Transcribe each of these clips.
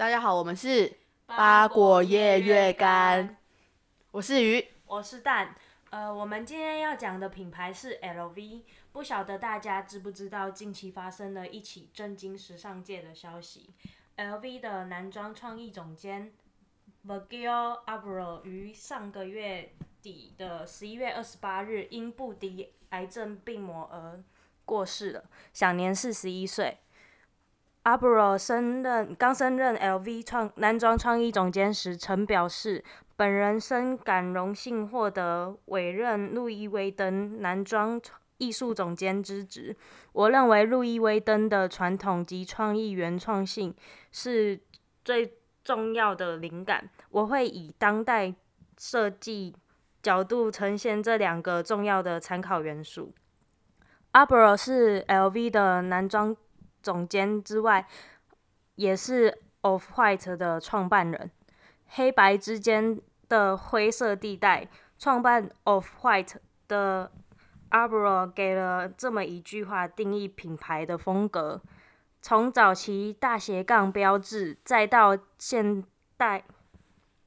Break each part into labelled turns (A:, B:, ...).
A: 大家好，我们是八果叶月干，我是鱼，
B: 我是蛋。呃，我们今天要讲的品牌是 LV，不晓得大家知不知道近期发生了一起震惊时尚界的消息，LV 的男装创意总监 Virgil Abloh 于上个月底的十一月二十八日因不敌癌症病魔而过世了，享年四十一岁。阿布罗升任刚升任 LV 创男装创意总监时，曾表示，本人深感荣幸获得委任路易威登男装艺术总监之职。我认为路易威登的传统及创意原创性是最重要的灵感。我会以当代设计角度呈现这两个重要的参考元素。阿布罗是 LV 的男装。总监之外，也是 Off-White 的创办人。黑白之间的灰色地带，创办 Off-White 的 Abloh 给了这么一句话定义品牌的风格：从早期大斜杠标志，再到现代，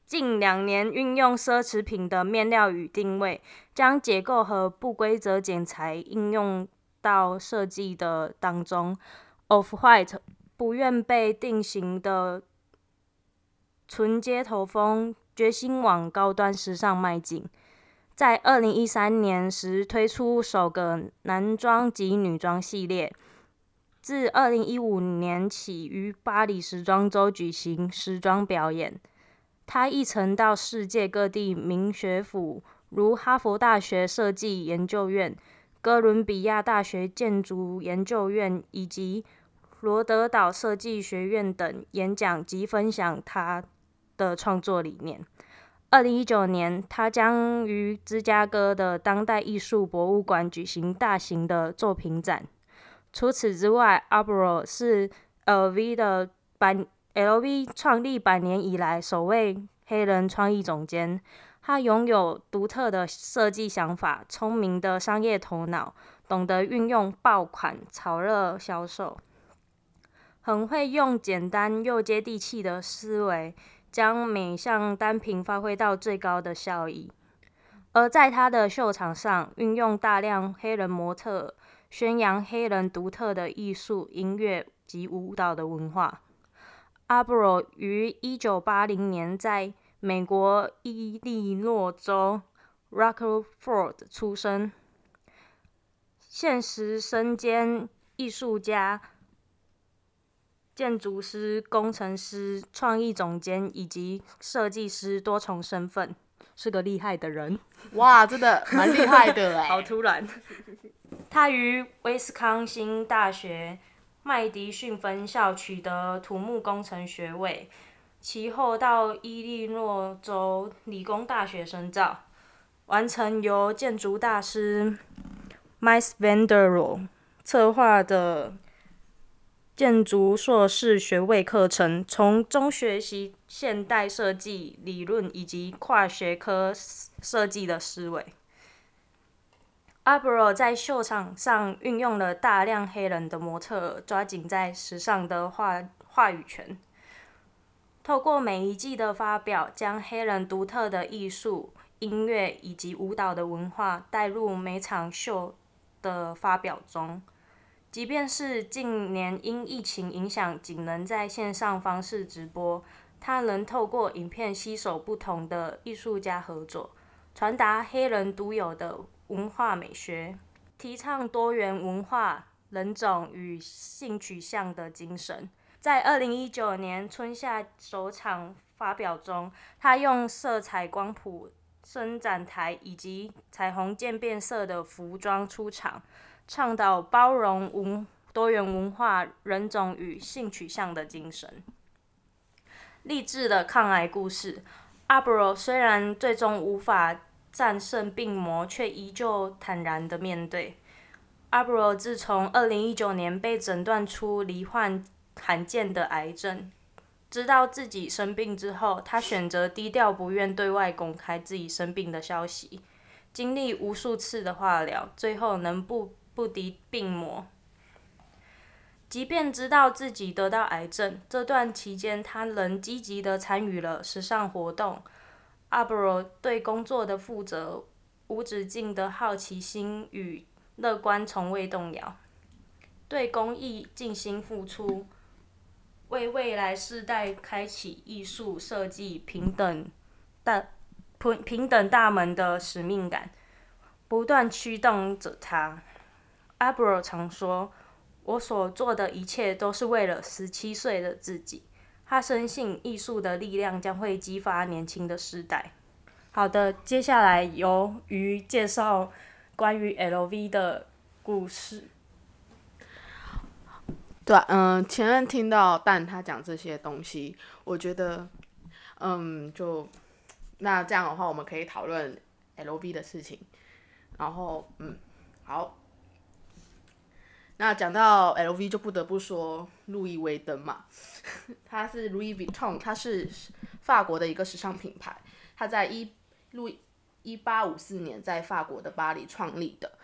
B: 近两年运用奢侈品的面料与定位，将结构和不规则剪裁应用到设计的当中。Of white，不愿被定型的纯街头风，决心往高端时尚迈进。在二零一三年时推出首个男装及女装系列，自二零一五年起于巴黎时装周举行时装表演。他亦曾到世界各地名学府，如哈佛大学设计研究院、哥伦比亚大学建筑研究院以及罗德岛设计学院等演讲及分享他的创作理念。二零一九年，他将于芝加哥的当代艺术博物馆举行大型的作品展。除此之外，阿布罗是 LV 的百 LV 创立百年以来首位黑人创意总监。他拥有独特的设计想法、聪明的商业头脑，懂得运用爆款炒热销售。很会用简单又接地气的思维，将每项单品发挥到最高的效益。而在他的秀场上，运用大量黑人模特，宣扬黑人独特的艺术、音乐及舞蹈的文化。阿布罗于一九八零年在美国伊利诺州 Rockford 出生，现时身兼艺术家。建筑师、工程师、创意总监以及设计师多重身份，是个厉害的人。
A: 哇，真的蛮厉害的哎！
B: 好突然。他于威斯康星大学麦迪逊分校取得土木工程学位，其后到伊利诺州理工大学深造，完成由建筑大师 van der Rohe 策划的。建筑硕士学位课程，从中学习现代设计理论以及跨学科设计的思维。阿布罗在秀场上运用了大量黑人的模特，抓紧在时尚的话话语权。透过每一季的发表，将黑人独特的艺术、音乐以及舞蹈的文化带入每场秀的发表中。即便是近年因疫情影响，仅能在线上方式直播，他仍透过影片携手不同的艺术家合作，传达黑人独有的文化美学，提倡多元文化、人种与性取向的精神。在二零一九年春夏首场发表中，他用色彩光谱伸展台以及彩虹渐变色的服装出场。倡导包容文多元文化、人种与性取向的精神。励志的抗癌故事，阿布罗虽然最终无法战胜病魔，却依旧坦然地面对。阿布罗自从二零一九年被诊断出罹患罕见的癌症，知道自己生病之后，他选择低调，不愿对外公开自己生病的消息。经历无数次的化疗，最后能不不敌病魔，即便知道自己得到癌症，这段期间他仍积极地参与了时尚活动。阿波罗对工作的负责、无止境的好奇心与乐观从未动摇，对公益尽心付出，为未来世代开启艺术设计平等大平平等大门的使命感，不断驱动着他。阿波罗常说。我所做的一切都是为了十七岁的自己。他深信艺术的力量将会激发年轻的世代。好的，接下来由于介绍关于 LV 的故事。
A: 对，嗯，前面听到但他讲这些东西，我觉得，嗯，就那这样的话，我们可以讨论 LV 的事情。然后，嗯，好。那讲到 LV 就不得不说路易威登嘛，它是 Louis Vuitton，它是法国的一个时尚品牌，它在一路一八五四年在法国的巴黎创立的，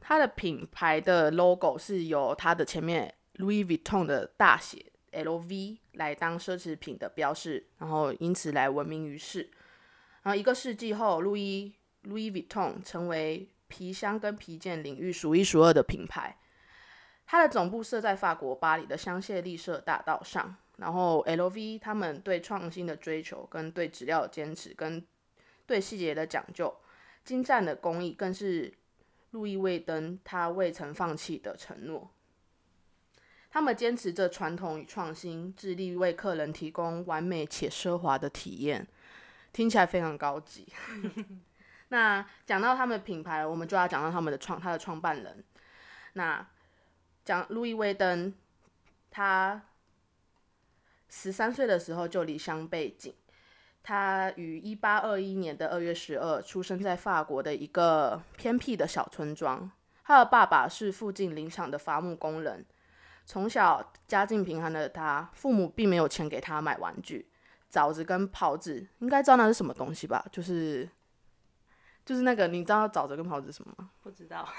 A: 它的品牌的 logo 是由它的前面 Louis Vuitton 的大写 LV 来当奢侈品的标示，然后因此来闻名于世。然后一个世纪后，路易 Louis Vuitton 成为皮箱跟皮件领域数一数二的品牌，它的总部设在法国巴黎的香榭丽舍大道上。然后 LV 他们对创新的追求，跟对质料的坚持，跟对细节的讲究，精湛的工艺，更是路易威登他未曾放弃的承诺。他们坚持着传统与创新，致力为客人提供完美且奢华的体验，听起来非常高级。那讲到他们的品牌，我们就要讲到他们的创，他的创办人。那讲路易威登，他十三岁的时候就离乡背井。他于一八二一年的二月十二出生在法国的一个偏僻的小村庄。他的爸爸是附近林场的伐木工人。从小家境贫寒的他，父母并没有钱给他买玩具。枣子跟刨子，应该知道那是什么东西吧？就是。就是那个，你知道沼泽跟袍子是什么吗？
B: 不知道。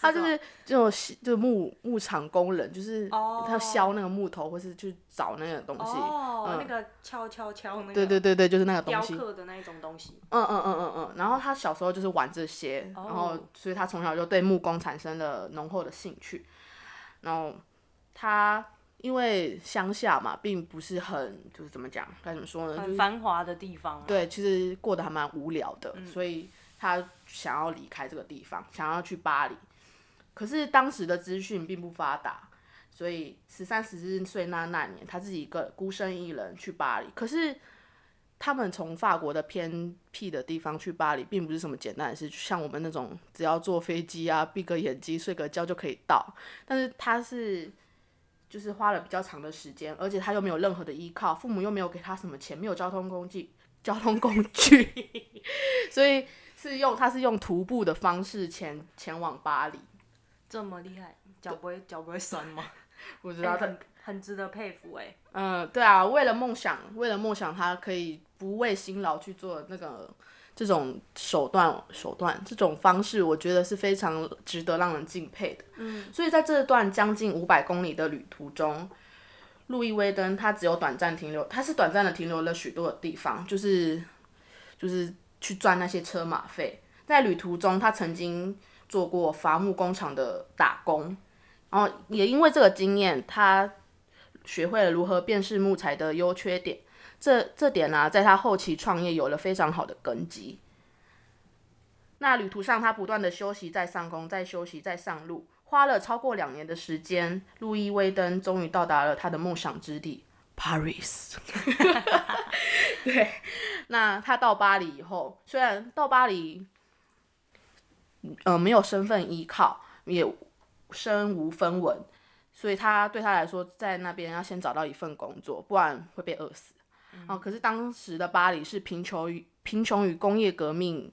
A: 他就是这种，就是木木厂工人，就是他削那个木头，或是去找那个东西。
B: 哦，嗯、那个敲敲敲那个。
A: 对对对对，就是那个东西。
B: 雕刻的那一种东西。
A: 嗯嗯嗯嗯嗯。然后他小时候就是玩这些，然后所以他从小就对木工产生了浓厚的兴趣。然后他。因为乡下嘛，并不是很就是怎么讲，该怎么说呢？
B: 很繁华的地方。
A: 对，其实过得还蛮无聊的，嗯，所以他想要离开这个地方，想要去巴黎。可是当时的资讯并不发达，所以十三十四岁那那年，他自己一个孤身一人去巴黎。可是他们从法国的偏僻的地方去巴黎，并不是什么简单的事，像我们那种只要坐飞机啊，闭个眼睛睡个觉就可以到。但是他是。就是花了比较长的时间，而且他又没有任何的依靠，父母又没有给他什么钱，没有交通工具，交通工具，所以是用他是用徒步的方式前前往巴黎。
B: 这么厉害，脚不会脚不会酸吗？
A: 我知道他、欸、
B: 很很值得佩服哎、欸。
A: 嗯，对啊，为了梦想，为了梦想，他可以不畏辛劳去做那个。这种手段手段这种方式，我觉得是非常值得让人敬佩的。
B: 嗯，
A: 所以在这段将近五百公里的旅途中，路易威登他只有短暂停留，他是短暂的停留了许多的地方，就是就是去赚那些车马费。在旅途中，他曾经做过伐木工厂的打工，然后也因为这个经验，他学会了如何辨识木材的优缺点。这这点呢、在他后期创业有了非常好的根基。那旅途上，他不断的休息，在上工，在休息，在上路，花了超过两年的时间，路易威登终于到达了他的梦想之地 ——Paris。对，那他到巴黎以后，虽然到巴黎，呃，没有身份依靠，也身无分文，所以他对他来说，在那边要先找到一份工作，不然会被饿死。哦，可是当时的巴黎是贫穷与贫穷与工业革命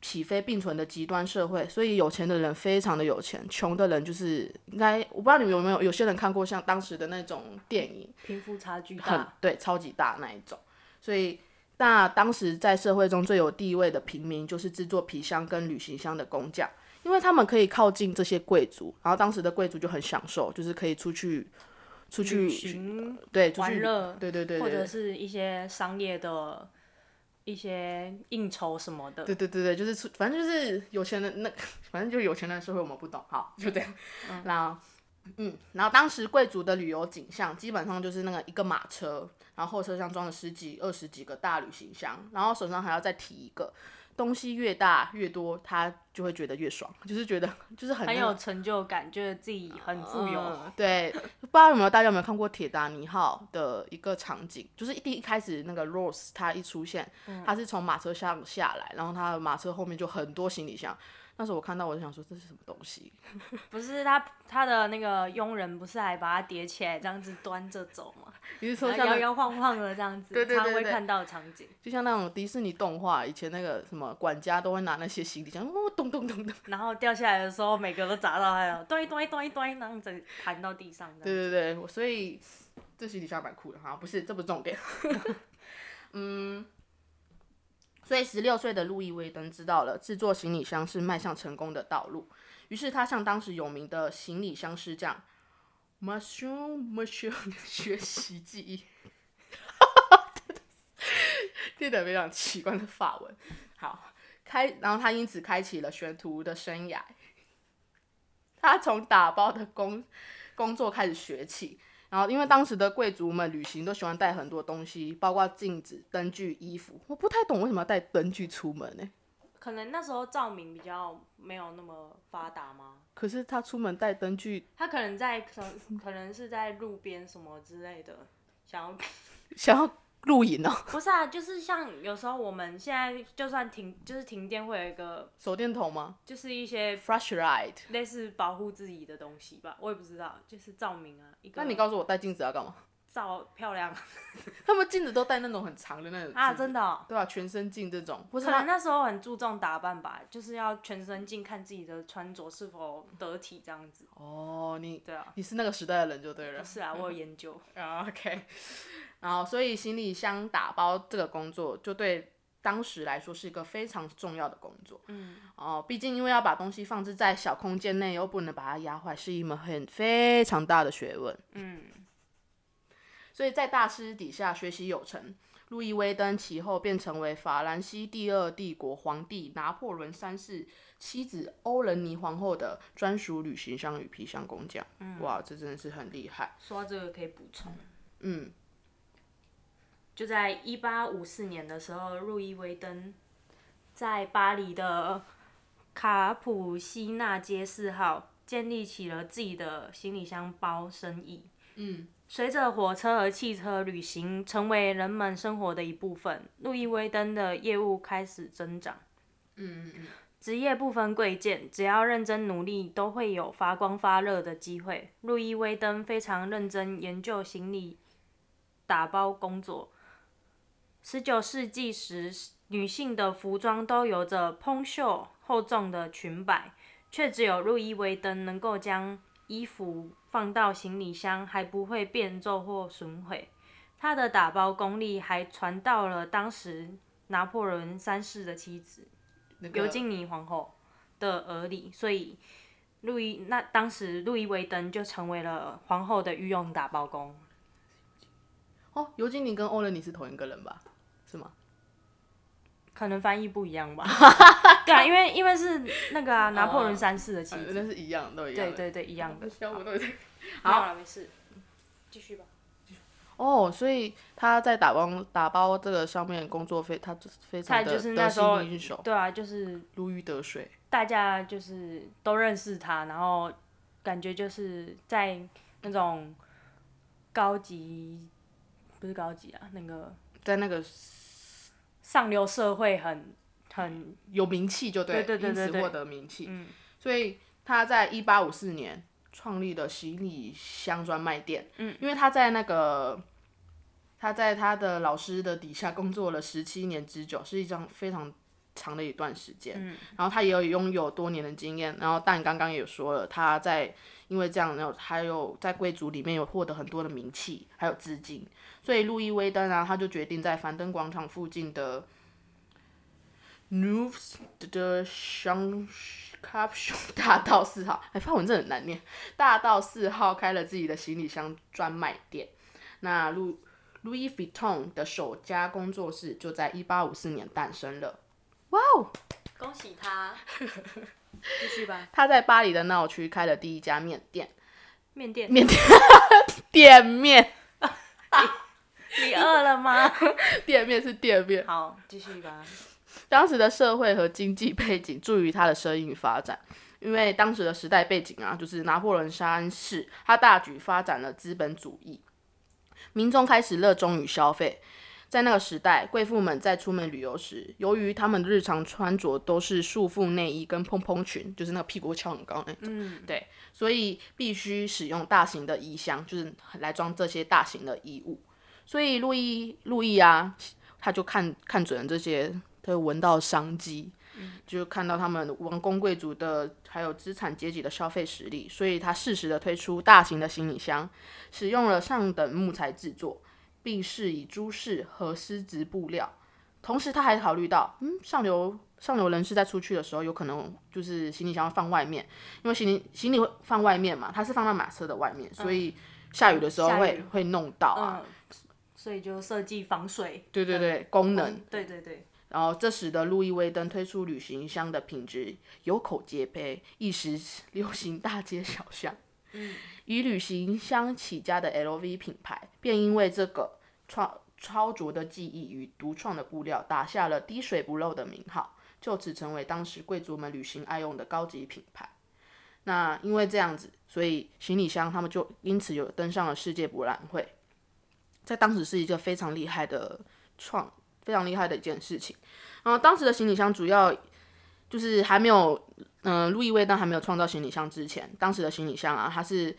A: 起飞并存的极端社会，所以有钱的人非常的有钱，穷的人就是应该我不知道你们有没有有些人看过像当时的那种电影，
B: 贫富差距大，
A: 很对，超级大那一种。所以那当时在社会中最有地位的平民就是制作皮箱跟旅行箱的工匠，因为他们可以靠近这些贵族，然后当时的贵族就很享受，就是可以出去出去
B: 行
A: 对出去
B: 玩乐，
A: 对对对，对，
B: 或者是一些商业的一些应酬什么的。
A: 对对对对，就是出，反正就是有钱人那，反正就是有钱人的社会我们不懂，好，就这样。嗯、然后嗯，然后当时贵族的旅游景象基本上就是那个一个马车，然后后车厢装了十几、二十几个大旅行箱，然后手上还要再提一个。东西越大越多，他就会觉得越爽，就是觉得 就是很、
B: 很有成就感，觉得自己很富有。
A: 嗯、对，不知道有没有大家有没有看过《铁达尼号》的一个场景，就是一第一开始那个 Rose 他一出现，嗯、他是从马车上下来，然后他的马车后面就很多行李箱。那时候我看到我就想说，这是什么东西？
B: 不是他他的那个佣人不是还把它叠起来这样子端着走吗？
A: 你是说像摇
B: 摇晃晃的这样子，他会看到的场景，
A: 就像那种迪士尼动画，以前那个什么管家都会拿那些行李箱，哦，咚咚咚咚，
B: 然后掉下来的时候，每个都砸到还有，咚咚咚咚，然后整弹到地上。
A: 对对对，所以这行李箱蛮酷的哈，不是，这不是重点。嗯。所以，十六岁的路易威登知道了制作行李箱是迈向成功的道路，于是他向当时有名的行李箱师匠 mushroom mushroom 学习技艺，听得非常奇怪的法文。好，开，然后他因此开启了学徒的生涯。他从打包的工工作开始学起。然后，因为当时的贵族们旅行都喜欢带很多东西，包括镜子、灯具、衣服。我不太懂为什么要带灯具出门呢？
B: 可能那时候照明比较没有那么发达吗？
A: 可是他出门带灯具，
B: 他可能在可能可能是在路边什么之类的，想要
A: 想要。露营哦，
B: 不是啊，就是像有时候我们现在就算停，就是停电会有一个
A: 手电筒吗？
B: 就是一些
A: flashlight，
B: 类似保护自己的东西吧，我也不知道，就是照明啊。一个
A: 那你告诉我带镜子要干嘛？
B: 照漂亮。
A: 他们镜子都戴那种很长的那种
B: 啊，真的、喔。
A: 对啊，全身镜这种。
B: 不是，可能那时候很注重打扮吧，就是要全身镜看自己的穿着是否得体这样子。
A: 哦，你
B: 对啊，
A: 你是那个时代的人就对了。
B: 是啊，我有研究。
A: 啊，OK。然后，所以行李箱打包这个工作，就对当时来说是一个非常重要的工作。嗯。哦，毕竟因为要把东西放置在小空间内，又不能把它压坏，是一门很非常大的学问。嗯。所以在大师底下学习有成，路易威登其后便成为法兰西第二帝国皇帝拿破仑三世妻子欧仁妮皇后的专属旅行箱与皮箱工匠。嗯。哇，这真的是很厉害。
B: 说到这个可以补充。
A: 嗯。
B: 就在一八五四年的时候，路易威登在巴黎的卡普西纳街四号建立起了自己的行李箱包生意。
A: 嗯，
B: 随着火车和汽车旅行成为人们生活的一部分，路易威登的业务开始增长。
A: 嗯嗯嗯，
B: 职业不分贵贱，只要认真努力，都会有发光发热的机会。路易威登非常认真研究行李打包工作。十九世纪时，女性的服装都有着蓬袖厚重的裙摆，却只有路易威登能够将衣服放到行李箱还不会变皱或损毁。他的打包功力还传到了当时拿破仑三世的妻子尤金妮皇后的耳里，所以路易那当时路易威登就成为了皇后的御用打包工。
A: 哦，尤金妮跟欧仁妮是同一个人吧？是吗？
B: 可能翻译不一样吧。对啊，因为因为是那个啊，拿破仑三世的妻子，
A: 那是一样，都一样。
B: 对对对，一样的。
A: 好，
B: 好了，没事，继续吧。
A: 哦，所以他在打包打包这个上面工作非他非常的得心应手。
B: 对啊，就是
A: 如鱼得水。
B: 大家就是都认识他，然后感觉就是在那种高级，不是高级啊，那个
A: 在那个。
B: 上流社会很很
A: 有名气，就对，
B: 对，对，对，对，对，
A: 因此获得名气。
B: 嗯，
A: 所以他在一八五四年创立了行李箱专卖店。
B: 嗯，
A: 因为他在那个他在他的老师的底下工作了十七年之久，是一张非常长的一段时间。
B: 嗯，
A: 然后他也有拥有多年的经验。然后但刚刚也有说了，他在因为这样，然后还有在贵族里面有获得很多的名气，还有资金。所以路易威登啊，他就决定在凡登广场附近的 News 的香卡熊大道四号，哎，发文真的很难念。大道四号开了自己的行李箱专卖店。那路 Louis Vuitton 的首家工作室就在一八五四年诞生了。哇哦，
B: 恭喜他！继续吧。
A: 他在巴黎的闹区开了第一家面店。
B: 面店。
A: 面店。店面。
B: 你饿了吗？
A: 店面是店面。
B: 好，继续吧。
A: 当时的社会和经济背景助于他的生意发展，因为当时的时代背景啊，就是拿破仑三世他大举发展了资本主义，民众开始热衷于消费。在那个时代，贵妇们在出门旅游时，由于她们的日常穿着都是束缚内衣跟蓬蓬裙，就是那个屁股翘很高那种，嗯，对，所以必须使用大型的衣箱，就是来装这些大型的衣物。所以路易路易啊，他就看看准了这些，他就闻到商机，嗯、就看到他们王公贵族的还有资产阶级的消费实力，所以他适时的推出大型的行李箱，使用了上等木材制作，并是以珠饰和丝质布料。同时，他还考虑到，嗯，上流上流人士在出去的时候，有可能就是行李箱放外面，因为行李行李会放外面嘛，他是放在马车的外面，所以下雨的时候会会弄到啊。嗯
B: 所以就设计防水，
A: 对对对，功能，
B: 对对对。
A: 然后这使得路易威登推出旅行箱的品质有口皆碑，一时 流行大街小巷。以旅行箱起家的 LV 品牌，便因为这个超超卓的技艺与独创的布料，打下了滴水不漏的名号，就此成为当时贵族们旅行爱用的高级品牌。那因为这样子，所以行李箱他们就因此有登上了世界博览会。在当时是一个非常厉害的创，非常厉害的一件事情。然后当时的行李箱主要就是还没有，嗯、呃，路易威登还没有创造行李箱之前，当时的行李箱啊，它是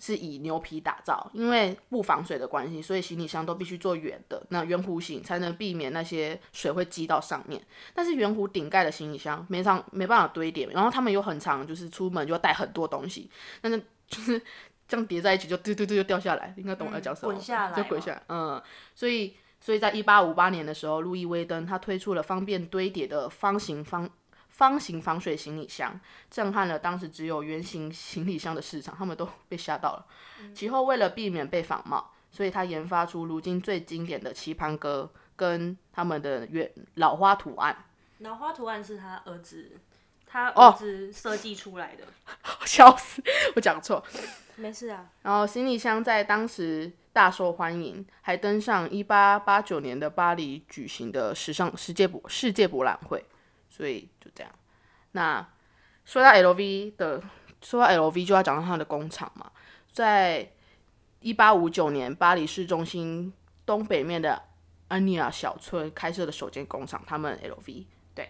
A: 是以牛皮打造，因为不防水的关系，所以行李箱都必须做圆的，那圆弧形才能避免那些水会积到上面。但是圆弧顶盖的行李箱没上没办法堆叠，然后他们又很长，就是出门就要带很多东西，但是就是。这样叠在一起就嘟嘟嘟就掉下来，应该懂我要讲什么？
B: 滚下来，
A: 就滚下来。嗯，所以所以在一八五八年的时候，路易威登他推出了方便堆叠的方形方方形防水行李箱，震撼了当时只有圆形行李箱的市场，他们都 被吓到了。嗯、其后为了避免被仿冒，所以他研发出如今最经典的棋盘格跟他们的圆老花图案。
B: 老花图案是他儿子。他儿子设计出来的，
A: 笑、哦、死，我讲错，
B: 没事啊。
A: 然后行李箱在当时大受欢迎，还登上一八八九年的巴黎举行的时尚世界博世界博览会，所以。那说到 LV 的，说到 LV 就要讲到他的工厂嘛，在一八五九年巴黎市中心东北面的安尼亚小村开设的首间工厂，他们 LV 对。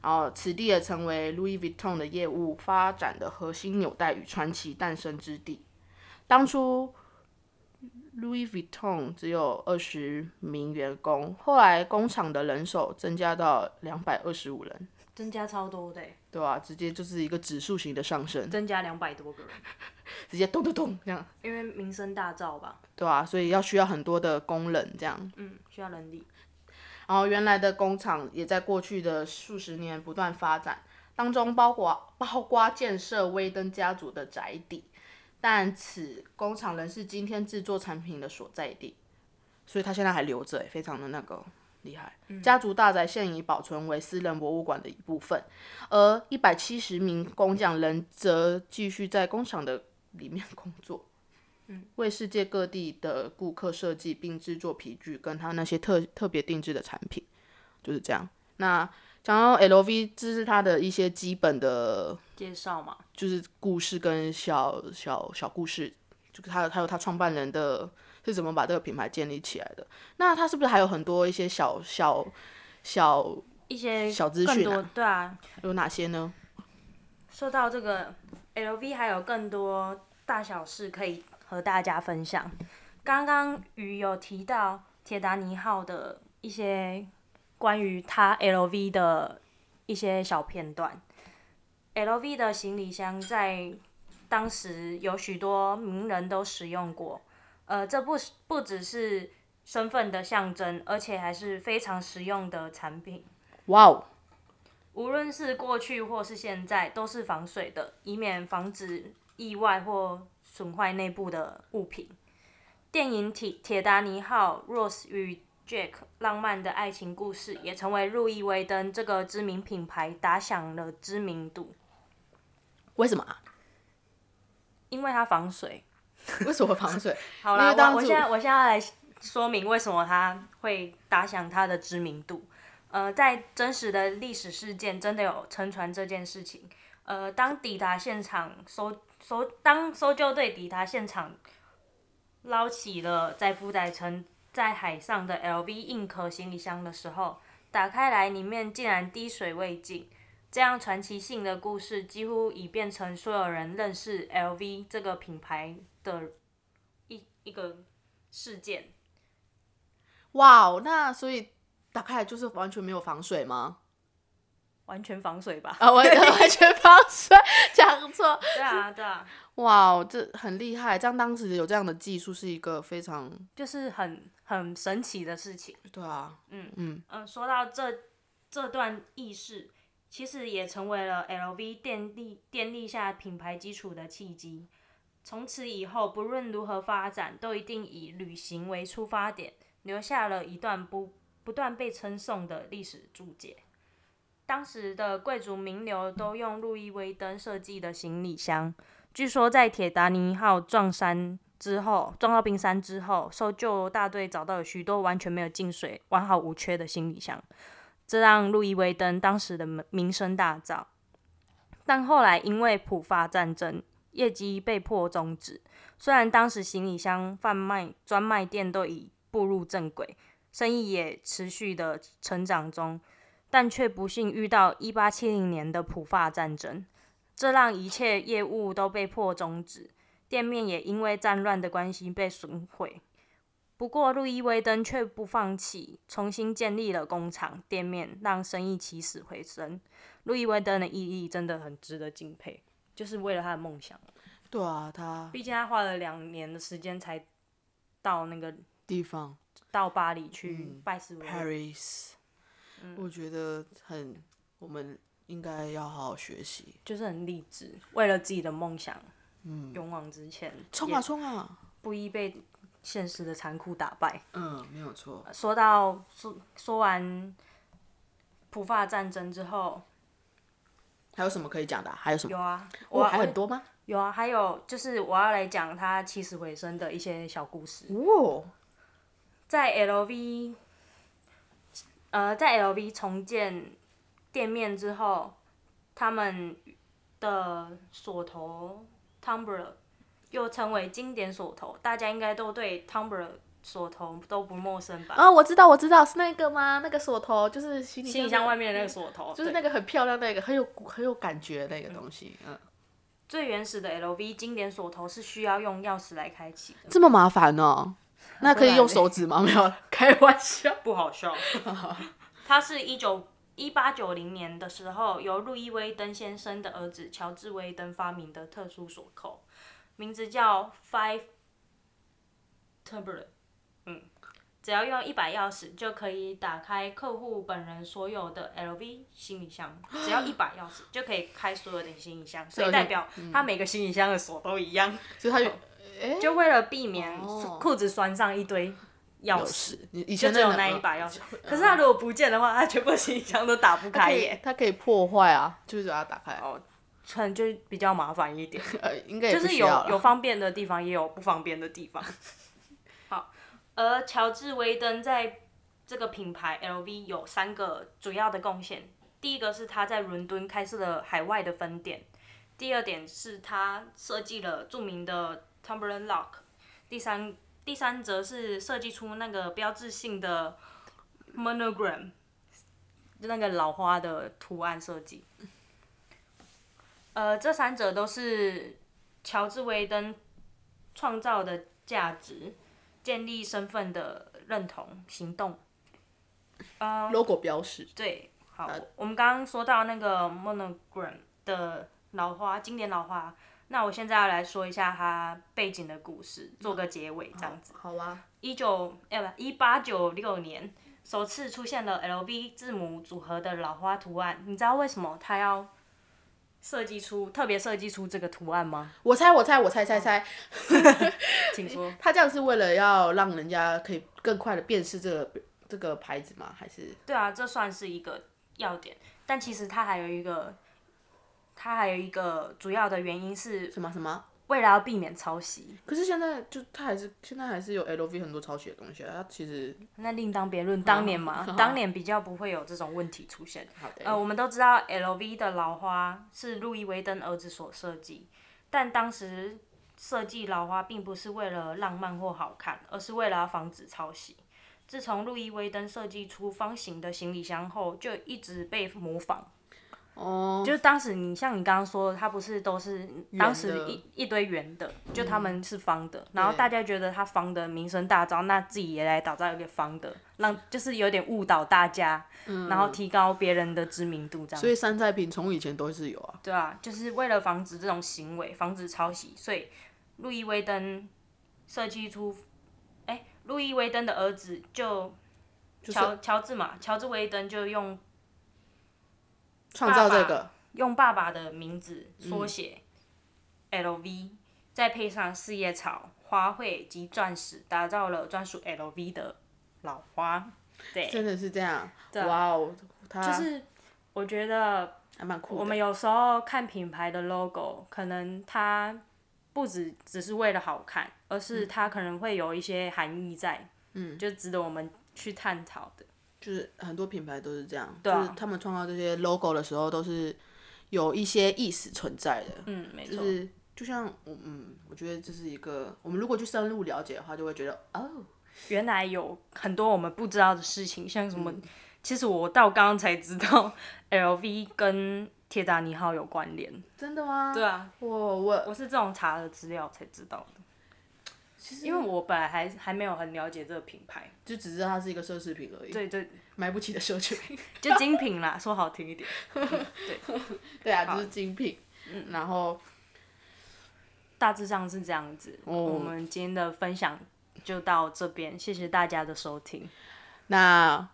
A: 然后，此地也成为 Louis Vuitton 的业务发展的核心纽带与传奇诞生之地。当初，Louis Vuitton 只有二十名员工，后来工厂的人手增加到两百二十五人，
B: 增加超多的，
A: 对啊，直接就是一个指数型的上升，
B: 增加两百多个人，
A: 直接咚咚咚这样。
B: 因为名声大噪吧？
A: 对啊，所以要需要很多的工人这样。
B: 嗯，需要人力。
A: 然后原来的工厂也在过去的数十年不断发展，当中包括包括建设威登家族的宅邸，但此工厂仍是今天制作产品的所在地，所以他现在还留着，非常的那个厉害。嗯、家族大宅现已保存为私人博物馆的一部分，而一百七十名工匠人则继续在工厂的里面工作。为世界各地的顾客设计并制作皮具，跟他那些特特别定制的产品，就是这样。那讲到 LV，这是他的一些基本的
B: 介绍嘛，
A: 就是故事跟小小小故事，就是他还有他创办人的是怎么把这个品牌建立起来的。那他是不是还有很多一些小小小
B: 一些
A: 小资讯啊？
B: 对啊，
A: 有哪些呢？
B: 说到这个 LV，还有更多大小事可以。和大家分享，刚刚鱼有提到铁达尼号的一些关于它 LV 的一些小片段。LV 的行李箱在当时有许多名人都使用过，呃，这不不只是身份的象征，而且还是非常实用的产品。
A: 哇哦，
B: 无论是过去或是现在，都是防水的，以免防止意外或损坏内部的物品。电影《铁铁达尼号》Rose 与 Jack 浪漫的爱情故事，也成为路易威登这个知名品牌打响了知名度。
A: 为什么啊？
B: 因为它防水。
A: 为什么防水？
B: 好啦，我我现在我现在来说明为什么它会打响它的知名度。呃，在真实的历史事件，真的有沉船这件事情。呃，当抵达现场搜搜，当搜救队抵达现场，捞起了在浮载沉在海上的 LV 硬壳行李箱的时候，打开来，里面竟然滴水未进。这样传奇性的故事，几乎已变成所有人认识 LV 这个品牌的一一个事件。
A: 哇哦，那所以。打开来就是完全没有防水吗？
B: 完全防水吧。
A: 啊，完 完全防水，讲错。
B: 对啊，对啊。
A: 哇哦，这很厉害！这样当时有这样的技术，是一个非常
B: 就是很很神奇的事情。
A: 对啊，
B: 嗯嗯嗯。说到这这段轶事，其实也成为了 LV 奠立奠立下品牌基础的契机。从此以后，不论如何发展，都一定以旅行为出发点，留下了一段不。不断被称颂的历史注解。当时的贵族名流都用路易威登设计的行李箱。据说在铁达尼号撞山之后，撞到冰山之后，搜救大队找到了许多完全没有进水、完好无缺的行李箱，这让路易威登当时的名声大噪。但后来因为普法战争，业绩被迫终止。虽然当时行李箱贩卖专卖店都已步入正轨。生意也持续的成长中，但却不幸遇到一八七零年的普法战争，这让一切业务都被迫终止，店面也因为战乱的关系被损毁。不过，路易威登却不放弃，重新建立了工厂店面，让生意起死回生。路易威登的毅力真的很值得敬佩，就是为了他的梦想。
A: 对啊，他
B: 毕竟他花了两年的时间才到那个
A: 地方。
B: 到巴黎去拜师、嗯、
A: Paris，、嗯、我觉得很，我们应该要好好学习，
B: 就是很励志，为了自己的梦想，嗯，勇往直前，
A: 冲啊冲啊，
B: 不易被现实的残酷打败。
A: 嗯，没有错。
B: 说到说说完普法战争之后，
A: 还有什么可以讲的、啊？还有什么？
B: 有啊，
A: 我还很多吗？
B: 有啊，还有就是我要来讲他起死回生的一些小故事。
A: 哦。
B: 在 LV，呃，在 LV 重建店面之后，他们的锁头 Tumbler 又称为经典锁头，大家应该都对 Tumbler 锁头都不陌生吧？
A: 啊、哦，我知道，我知道，是那个吗？那个锁头就是行李，
B: 行李箱外面的那个锁头，
A: 就是那个很漂亮那个，很有很有感觉的那个东西，嗯。
B: 最原始的 LV 经典锁头是需要用钥匙来开启的，
A: 这么麻烦呢、哦？那可以用手指吗？没有，开玩笑，
B: 不好笑。它是一九一八九零年的时候，由路易威登先生的儿子乔治威登发明的特殊锁扣，名字叫 Five Tablet，。嗯，只要用一把钥匙就可以打开客户本人所有的 LV 行李箱，只要一把钥匙就可以开所有的行李箱，所以代表他每个行李箱的锁都一样。
A: 所以它有。
B: 就为了避免裤子拴上一堆钥匙，
A: 以前
B: 就只有那一把钥匙。可是他如果不见的话，他全部行李箱都打不开耶。
A: 它可以破坏啊，就是把它打开。
B: 哦，可能就比较麻烦一点。
A: 呃，应该
B: 就是有有方便的地方，也有不方便的地方。好，而乔治威登在这个品牌 LV 有三个主要的贡献。第一个是他在伦敦开设了海外的分店。第二点是他设计了著名的 Tumbler Lock，第三第三则是设计出那个标志性的 monogram，就那个老花的图案设计。呃，这三者都是乔治威登创造的价值，建立身份的认同行动。呃
A: ，logo 标识。
B: 对，好，呃、我们刚刚说到那个 monogram 的老花，经典老花。那我现在要来说一下它背景的故事，做个结尾这样子。
A: 好，好啊。
B: 一九，哎不，一八九六年，首次出现了 LV 字母组合的老花图案。你知道为什么它要设计出特别设计出这个图案吗？
A: 我猜，我猜，我猜猜猜。
B: 请说。
A: 他这样是为了要让人家可以更快的辨识这个这个牌子吗？还是？
B: 对啊，这算是一个要点。但其实它还有一个，它还有一个主要的原因是
A: 什么什么？
B: 为了要避免抄袭，
A: 可是现在就他还是现在还是有 LV 很多抄袭的东西啊，它其实
B: 那另当别论。当年嘛，当年比较不会有这种问题出现。
A: 好的。
B: 呃，我们都知道 LV 的老花是路易威登儿子所设计，但当时设计老花并不是为了浪漫或好看，而是为了要防止抄袭。自从路易威登设计出方形的行李箱后，就一直被模仿。
A: 哦，
B: 就是当时你像你刚刚说的，它不是都是当时一一堆圆的，就他们是方的，然后大家觉得它方的名声大噪，那自己也来打造一个方的，让就是有点误导大家，然后提高别人的知名度这样。
A: 所以山寨品从以前都是有啊。
B: 对啊，就是为了防止这种行为，防止抄袭，所以路易威登设计出，哎，路易威登的儿子就乔乔治嘛，乔治威登就用。
A: 创造这个，
B: 用爸爸的名字缩写，LV，、嗯、再配上四叶草、花卉及钻石，打造了专属 LV 的老花。对，
A: 真的是这样。哇哦，
B: 就是我觉得
A: 还蛮酷。
B: 我们有时候看品牌的 logo，可能它不只只是为了好看，而是它可能会有一些含义在，嗯，就值得我们去探讨的。
A: 就是很多品牌都是这样，
B: 对啊、
A: 就是他们创造这些 logo 的时候，都是有一些意思存在的。
B: 嗯，没错。
A: 就是就像我，嗯，我觉得这是一个，我们如果去深入了解的话，就会觉得哦，
B: 原来有很多我们不知道的事情，像什么，嗯、其实我到刚刚才知道，LV 跟铁达尼号有关联。
A: 真的吗？
B: 对啊，
A: 我我
B: 我是这种查了资料才知道的。因为我本来还还没有很了解这个品牌，
A: 就只知道它是一个奢侈品而已。
B: 对对，
A: 买不起的奢侈品，
B: 就精品啦，说好听一点。嗯、对，
A: 对啊，就是精品。嗯，然后
B: 大致上是这样子。哦、我们今天的分享就到这边，谢谢大家的收听。
A: 那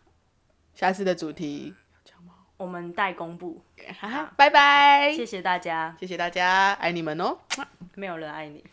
A: 下次的主题
B: 我们待公布。
A: 拜拜。
B: 谢谢大家，
A: 谢谢大家，爱你们哦。
B: 没有人爱你。